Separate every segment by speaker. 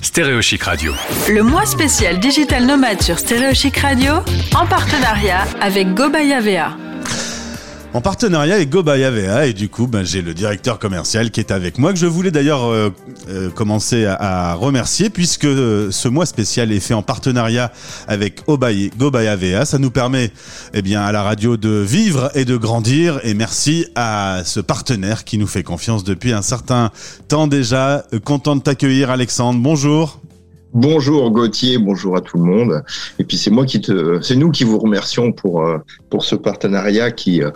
Speaker 1: Stéréochic Radio.
Speaker 2: Le mois spécial Digital Nomade sur Stéréochic Radio en partenariat avec Gobaya VA.
Speaker 3: En partenariat avec Gobaya VA et du coup ben, j'ai le directeur commercial qui est avec moi que je voulais d'ailleurs euh, euh, commencer à, à remercier puisque euh, ce mois spécial est fait en partenariat avec Obaya, Gobaya VA. Ça nous permet eh bien à la radio de vivre et de grandir et merci à ce partenaire qui nous fait confiance depuis un certain temps déjà. Content de t'accueillir Alexandre. Bonjour.
Speaker 4: Bonjour Gauthier, bonjour à tout le monde. Et puis c'est moi qui te, c'est nous qui vous remercions pour euh, pour ce partenariat qui euh,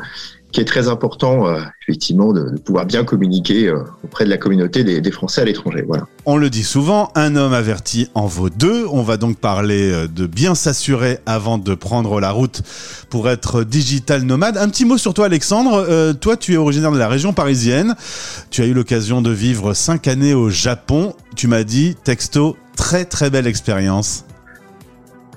Speaker 4: qui est très important euh, effectivement de, pouvoir bien communiquer auprès de la communauté des, Français à l'étranger. Voilà.
Speaker 3: On le dit souvent, un homme averti en vaut deux. On va donc parler de bien s'assurer avant de prendre la route pour être digital nomade. Un petit mot sur toi, Alexandre. Toi, tu es originaire de la région parisienne. Tu as eu l'occasion de vivre cinq années au Japon. Tu m'as dit, texto, très très belle expérience.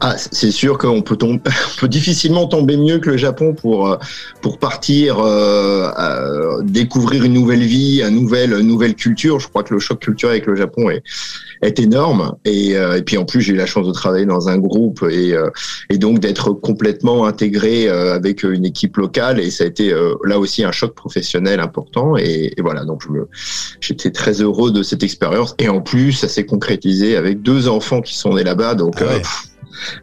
Speaker 4: Ah, c'est sûr qu'on peut, tomber, on peut difficilement tomber mieux que le Japon pour euh, pour partir euh, euh, découvrir une nouvelle vie, une nouvelle une nouvelle culture. Je crois que le choc culturel avec le Japon est est énorme. Et, euh, et puis en plus, j'ai eu la chance de travailler dans un groupe et euh, et donc d'être complètement intégré euh, avec une équipe locale. Et ça a été euh, là aussi un choc professionnel important. Et, et voilà, donc je me j'étais très heureux de cette expérience. Et en plus, ça s'est concrétisé avec deux enfants qui sont nés là-bas. Donc
Speaker 3: Ah ouais.
Speaker 4: pff,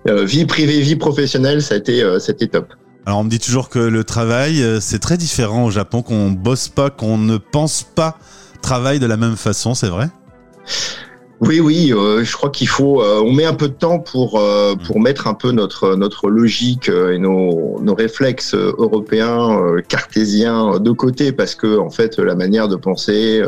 Speaker 4: vie privée, vie professionnelle, ça a été, euh, ça a été top.
Speaker 3: Alors on me dit toujours que le travail, euh, c'est très différent au Japon, qu'on bosse pas, qu'on ne pense pas travail de la même façon, c'est vrai?
Speaker 4: Oui, oui, euh, je crois qu'il faut. euh, on met un peu de temps pour euh, pour mettre un peu notre notre logique euh, et nos nos réflexes européens euh, cartésiens de côté parce que en fait la manière de penser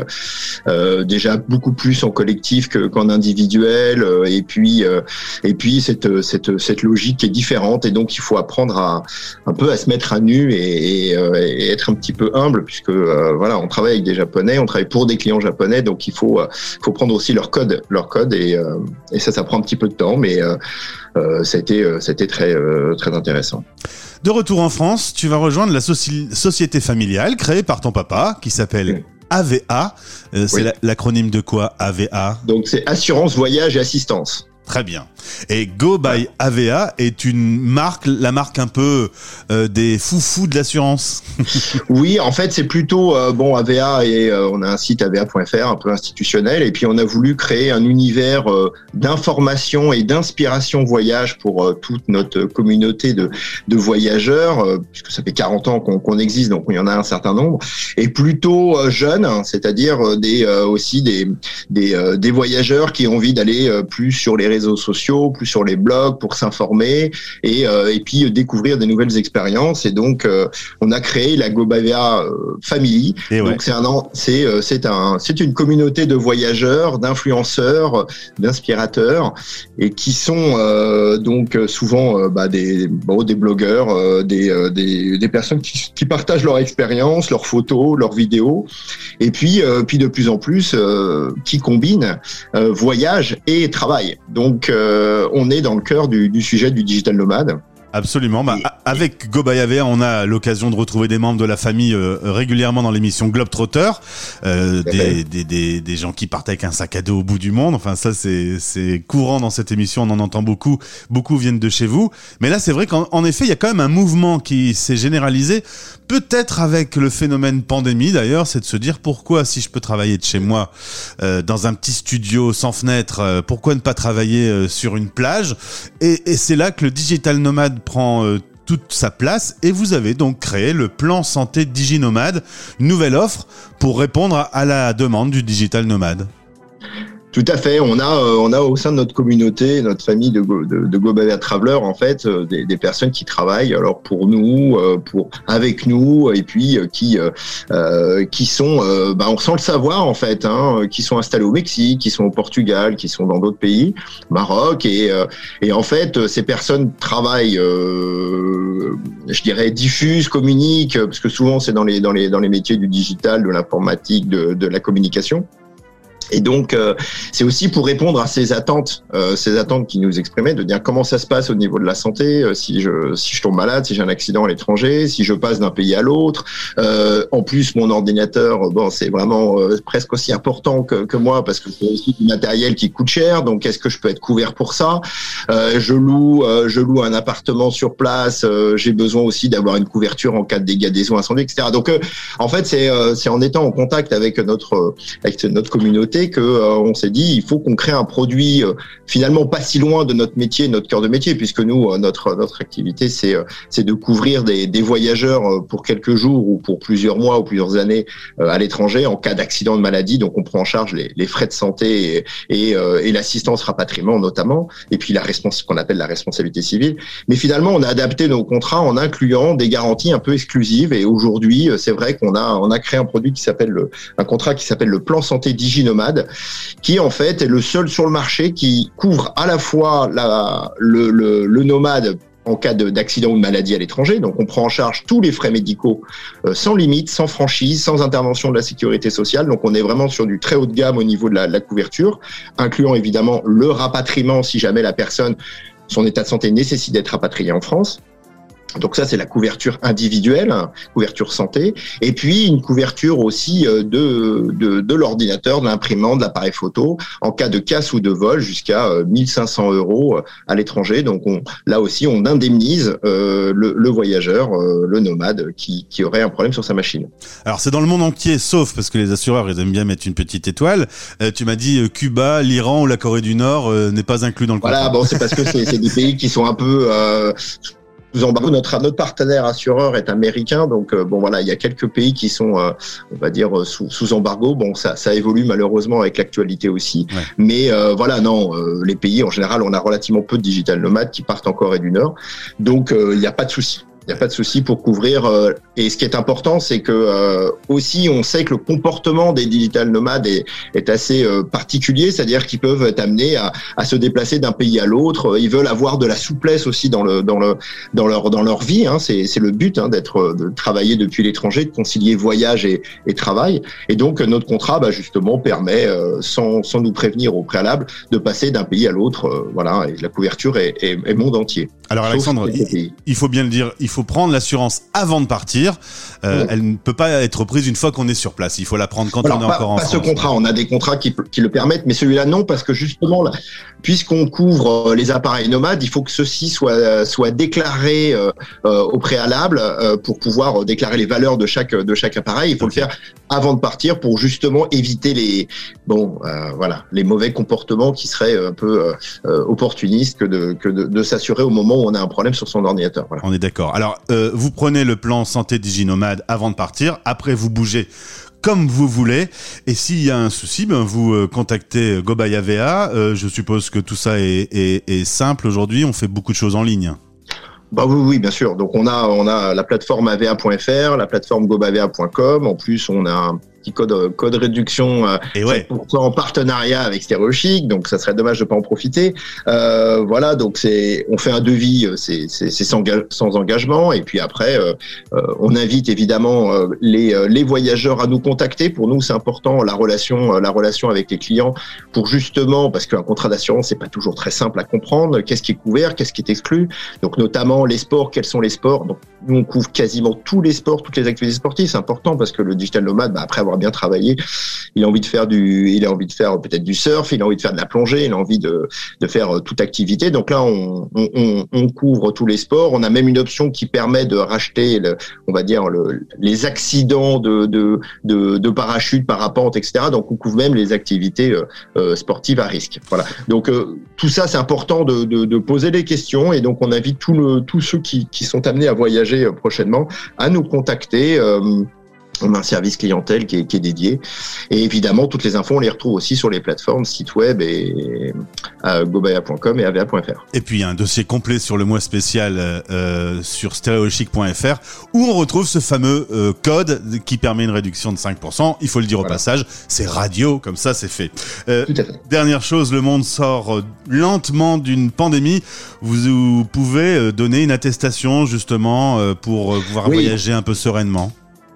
Speaker 4: déjà beaucoup plus en collectif que qu'en individuel euh, et puis euh, et puis cette cette cette logique est différente et donc il faut apprendre à un peu à se mettre à nu et, et, euh, et être un petit peu humble puisque euh, voilà on travaille avec des japonais, on travaille pour des clients japonais donc il faut euh, faut prendre aussi leur code, leur code et, euh, et ça, ça prend un petit peu de temps, mais euh, euh, ça a été, ça a été très, très intéressant.
Speaker 3: De retour en France, tu vas rejoindre la soci- société familiale créée par ton papa qui s'appelle. AVA. Euh, c'est
Speaker 4: Oui.
Speaker 3: l'acronyme de quoi AVA
Speaker 4: Donc c'est assurance, voyage et assistance.
Speaker 3: Très bien. Et Go by AVA est une marque, la marque un peu euh, des foufous de l'assurance.
Speaker 4: Oui, en fait, c'est plutôt euh, bon AVA et euh, on a un site ava.fr un peu institutionnel et puis on a voulu créer un univers euh, d'information et d'inspiration voyage pour toute notre communauté de, voyageurs puisque ça fait 40 ans qu'on existe donc il y en a un certain nombre et plutôt jeunes, hein, c'est-à-dire des aussi des des, des voyageurs qui ont envie d'aller plus sur les réseaux sociaux, plus sur les blogs pour s'informer et euh, et puis euh, découvrir des nouvelles expériences et donc euh, on a créé la Gobavia Family.
Speaker 3: Et ouais.
Speaker 4: Donc c'est un c'est c'est un c'est une communauté de voyageurs, d'influenceurs, d'inspirateurs et qui sont donc souvent bah, des bon, des blogueurs, des, des des personnes qui, qui partagent leur expérience, leurs photos, leurs vidéos et puis puis de plus en plus qui combinent voyage et travail. Donc euh, on est dans le cœur du, du sujet du digital nomade.
Speaker 3: Absolument. Bah,
Speaker 4: Et-
Speaker 3: avec Go by AVA, on a l'occasion de retrouver des membres de la famille euh, régulièrement dans l'émission Globetrotter, euh, des, des, des, des gens qui partent avec un sac à dos au bout du monde. Enfin, ça, c'est c'est courant dans cette émission. On en entend beaucoup. Beaucoup viennent de chez vous. Mais là, c'est vrai qu'en en effet, il y a quand même un mouvement qui s'est généralisé. Peut-être avec le phénomène pandémie, d'ailleurs, c'est de se dire pourquoi, si je peux travailler de chez moi, euh, dans un petit studio sans fenêtre, euh, pourquoi ne pas travailler euh, sur une plage? Et, et c'est là que le digital nomade prend euh, toute sa place et vous avez donc créé le plan santé DigiNomade, nouvelle offre pour répondre à la demande du digital nomade.
Speaker 4: Tout à fait. On a, euh, on a au sein de notre communauté, notre famille de, de, de Gobavia Traveler, en fait, euh, des, des personnes qui travaillent alors pour nous, euh, pour avec nous, et puis euh, qui, euh, euh, qui sont, bah, on sans le savoir en fait, hein, qui sont installés au Mexique, qui sont au Portugal, qui sont dans d'autres pays, Maroc, et, et en fait, ces personnes travaillent, je dirais, diffusent, communiquent, parce que souvent c'est dans les, dans les, dans les métiers du digital, de l'informatique, de, de la communication. Et donc, euh, c'est aussi pour répondre à ces attentes, euh, ces attentes qui nous exprimaient, de dire comment ça se passe au niveau de la santé, euh, si je si je tombe malade, si j'ai un accident à l'étranger, si je passe d'un pays à l'autre. en plus, mon ordinateur, bon, c'est vraiment presque aussi important que, que moi parce que c'est aussi du matériel qui coûte cher. Donc, est-ce que je peux être couvert pour ça? Je loue, je loue un appartement sur place. j'ai besoin aussi d'avoir une couverture en cas de dégâts des eaux, incendies, etc. Donc, en fait, c'est c'est en étant en contact avec notre avec notre communauté que euh, on s'est dit il faut qu'on crée un produit euh, finalement pas si loin de notre métier, notre cœur de métier, puisque nous euh, notre notre activité c'est c'est de couvrir des, des voyageurs pour quelques jours ou pour plusieurs mois ou plusieurs années à l'étranger en cas d'accident de maladie. Donc on prend en charge les, les frais de santé et, et, l'assistance rapatriement notamment, et puis la responsabilité qu'on appelle la responsabilité civile. Mais finalement on a adapté nos contrats en incluant des garanties un peu exclusives. Et aujourd'hui c'est vrai qu'on a on a créé un produit qui s'appelle le un contrat qui s'appelle le plan santé Qui en fait est le seul sur le marché qui couvre à la fois la, le, le, nomade en cas d'accident ou de maladie à l'étranger. Donc, on prend en charge tous les frais médicaux euh, sans limite, sans franchise, sans intervention de la sécurité sociale. Donc, on est vraiment sur du très haut de gamme au niveau de la, de la couverture, incluant évidemment le rapatriement si jamais la personne, son état de santé nécessite d'être rapatriée en France. Donc ça, c'est la couverture individuelle, couverture santé, et puis une couverture aussi euh, de, de, de l'ordinateur, de l'imprimante, de l'appareil photo, en cas de casse ou de vol, jusqu'à 1500 euh, euros euh, à l'étranger. Donc on, là aussi, on indemnise euh, le, le, voyageur, le nomade, qui, qui aurait un problème sur sa machine.
Speaker 3: Alors c'est dans le monde entier, sauf parce que les assureurs, ils aiment bien mettre une petite étoile. tu m'as dit Cuba, l'Iran ou la Corée du Nord n'est pas inclus dans le
Speaker 4: contrat. Voilà, bon, c'est parce que c'est des pays qui sont un peu embargo. Notre, notre partenaire assureur est américain, donc euh, bon voilà, il y a quelques pays qui sont, euh, on va dire, euh, sous, sous, embargo. Bon, ça, ça évolue malheureusement avec l'actualité aussi. Mais voilà, non, les pays en général, on a relativement peu de digital nomades qui partent en Corée du Nord, donc il n'y a pas de souci. Il n'y a pas de souci pour couvrir. Euh, et ce qui est important, c'est que euh, aussi, on sait que le comportement des digital nomades est, est assez euh, particulier, c'est-à-dire qu'ils peuvent être amenés à, à se déplacer d'un pays à l'autre. Ils veulent avoir de la souplesse aussi dans le dans le dans leur dans leur vie. Hein. C'est c'est le but hein, d'être de travailler depuis l'étranger, de concilier voyage et, et travail. Et donc notre contrat, bah, justement, permet sans sans nous prévenir au préalable de passer d'un pays à l'autre. voilà, et la couverture est, est, est monde entier.
Speaker 3: Alors Alexandre, il, faut bien le dire, il faut prendre l'assurance avant de partir. Euh, elle ne peut pas être prise une fois qu'on est sur place. Il faut la prendre quand on est encore en
Speaker 4: pas ce contrat, on a des contrats qui, qui le permettent, mais celui-là non, parce que justement, puisqu'on couvre euh, les appareils nomades, il faut que ceux-ci soient, soient déclarés euh, au préalable pour pouvoir déclarer les valeurs de chaque, de chaque appareil. Il faut le faire avant de partir pour justement éviter les, bon, voilà, les mauvais comportements qui seraient un peu opportunistes que de, que de, de s'assurer au moment où on a un problème sur son ordinateur. Voilà.
Speaker 3: On est d'accord. Alors, euh, vous prenez le plan santé diginomade avant de partir. Après, vous bougez comme vous voulez. Et s'il y a un souci, ben vous euh, contactez Gobaya VA. Euh, je suppose que tout ça est, est, est simple aujourd'hui. On fait beaucoup de choses en ligne.
Speaker 4: Bah oui, oui, bien sûr. Donc on a on a la plateforme ava.fr, la plateforme gobava.com. En plus, on a petit code, code réduction euh,
Speaker 3: et ouais.
Speaker 4: en partenariat avec Stereochic, donc ça serait dommage de pas en profiter. Euh, voilà, donc c'est on fait un devis, euh, c'est sans, sans engagement, et puis après euh, euh, on invite évidemment les, les voyageurs à nous contacter. Pour nous, c'est important la relation la relation avec les clients pour justement parce qu'un contrat d'assurance c'est pas toujours très simple à comprendre. Qu'est-ce qui est couvert, qu'est-ce qui est exclu. Donc notamment les sports, quels sont les sports. Donc nous on couvre quasiment tous les sports, toutes les activités sportives. C'est important parce que le digital nomade, bah, après avoir bien travaillé. Il a envie de faire du, il a envie de faire peut-être du surf, il a envie de faire de la plongée, il a envie de, de faire euh, toute activité. Donc là, on, on, on, couvre tous les sports. On a même une option qui permet de racheter, le, on va dire, le, les accidents de, de, de, de, parachute, parapente, etc. Donc on couvre même les activités euh, euh sportives à risque. Voilà. Donc euh, tout ça, c'est important de, de, poser des questions et donc on invite tout le, tous ceux qui, qui sont amenés à voyager prochainement à nous contacter. On a un service clientèle qui est, qui est, dédié. Et évidemment, toutes les infos, on les retrouve aussi sur les plateformes, site web et euh, gobaya.com et ava.fr.
Speaker 3: Et puis, il y a un dossier complet sur le mois spécial euh, sur stereochic.fr où on retrouve ce fameux euh, code qui permet une réduction de 5%. Il faut le dire au passage, c'est radio, comme ça, c'est fait.
Speaker 4: Euh, Tout à fait.
Speaker 3: Dernière chose, le monde sort euh, lentement d'une pandémie. Vous, vous, pouvez euh, donner une attestation justement pour pouvoir oui. voyager un peu sereinement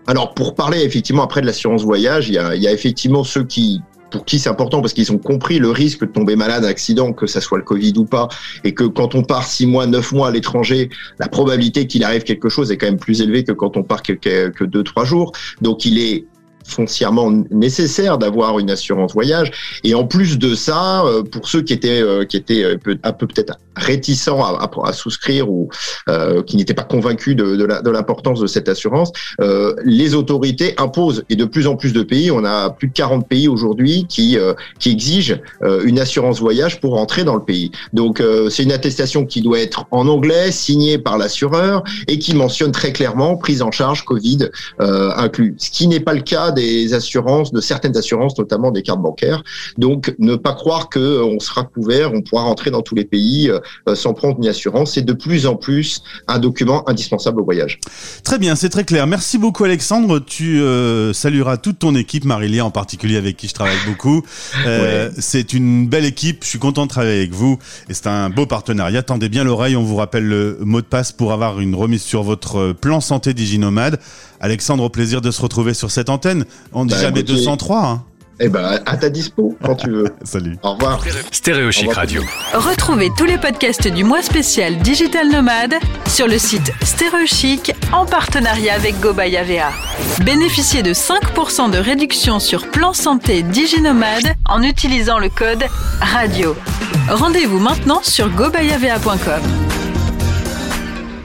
Speaker 4: alors pour parler effectivement après de l'assurance voyage, il y a, y a effectivement ceux qui pour qui c'est important parce qu'ils ont compris le risque de tomber malade, accident, que ça soit le Covid ou pas, et que quand on part six mois, neuf mois à l'étranger, la probabilité qu'il arrive quelque chose est quand même plus élevée que quand on part que, que deux, trois jours. Donc il est foncièrement nécessaire d'avoir une assurance voyage. Et en plus de ça, euh, pour ceux qui étaient euh, qui étaient un peu peut-être réticents à, à, souscrire ou euh, qui n'étaient pas convaincus de, de l'importance de, cette assurance, euh, les autorités imposent et de plus en plus de pays, on a plus de 40 pays aujourd'hui qui qui exigent une assurance voyage pour entrer dans le pays. Donc c'est une attestation qui doit être en anglais, signée par l'assureur et qui mentionne très clairement prise en charge Covid inclus. Ce qui n'est pas le cas des assurances, de certaines assurances, notamment des cartes bancaires. Donc, ne pas croire que euh, on sera couvert, on pourra rentrer dans tous les pays euh, sans prendre une assurance. C'est de plus en plus un document indispensable au voyage.
Speaker 3: Très bien, c'est très clair. Merci beaucoup, Alexandre. Tu euh, salueras toute ton équipe, Marilia en particulier, avec qui je travaille beaucoup. C'est une belle équipe. Je suis content de travailler avec vous et c'est un beau partenariat. Tendez bien l'oreille. On vous rappelle le mot de passe pour avoir une remise sur votre plan santé diginomade. Alexandre, au plaisir de se retrouver sur cette antenne. On ne dit bah, jamais 203. Hein.
Speaker 4: Eh ben, à ta dispo, quand tu veux.
Speaker 3: Salut.
Speaker 4: Au revoir.
Speaker 1: Stéréo Chic Radio.
Speaker 2: Retrouvez tous les podcasts du mois spécial Digital Nomade sur le site Stéréo Chic en partenariat avec GoBayavea. Bénéficiez de 5% de réduction sur plan santé DigiNomade en utilisant le code RADIO. Rendez-vous maintenant sur gobayavea.com.